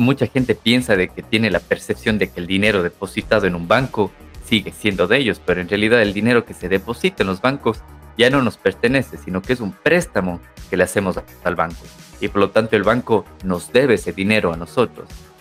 mucha gente piensa de que tiene la percepción de que el dinero depositado en un banco sigue siendo de ellos, pero en realidad el dinero que se deposita en los bancos ya no nos pertenece, sino que es un préstamo que le hacemos al banco. Y por lo tanto el banco nos debe ese dinero a nosotros.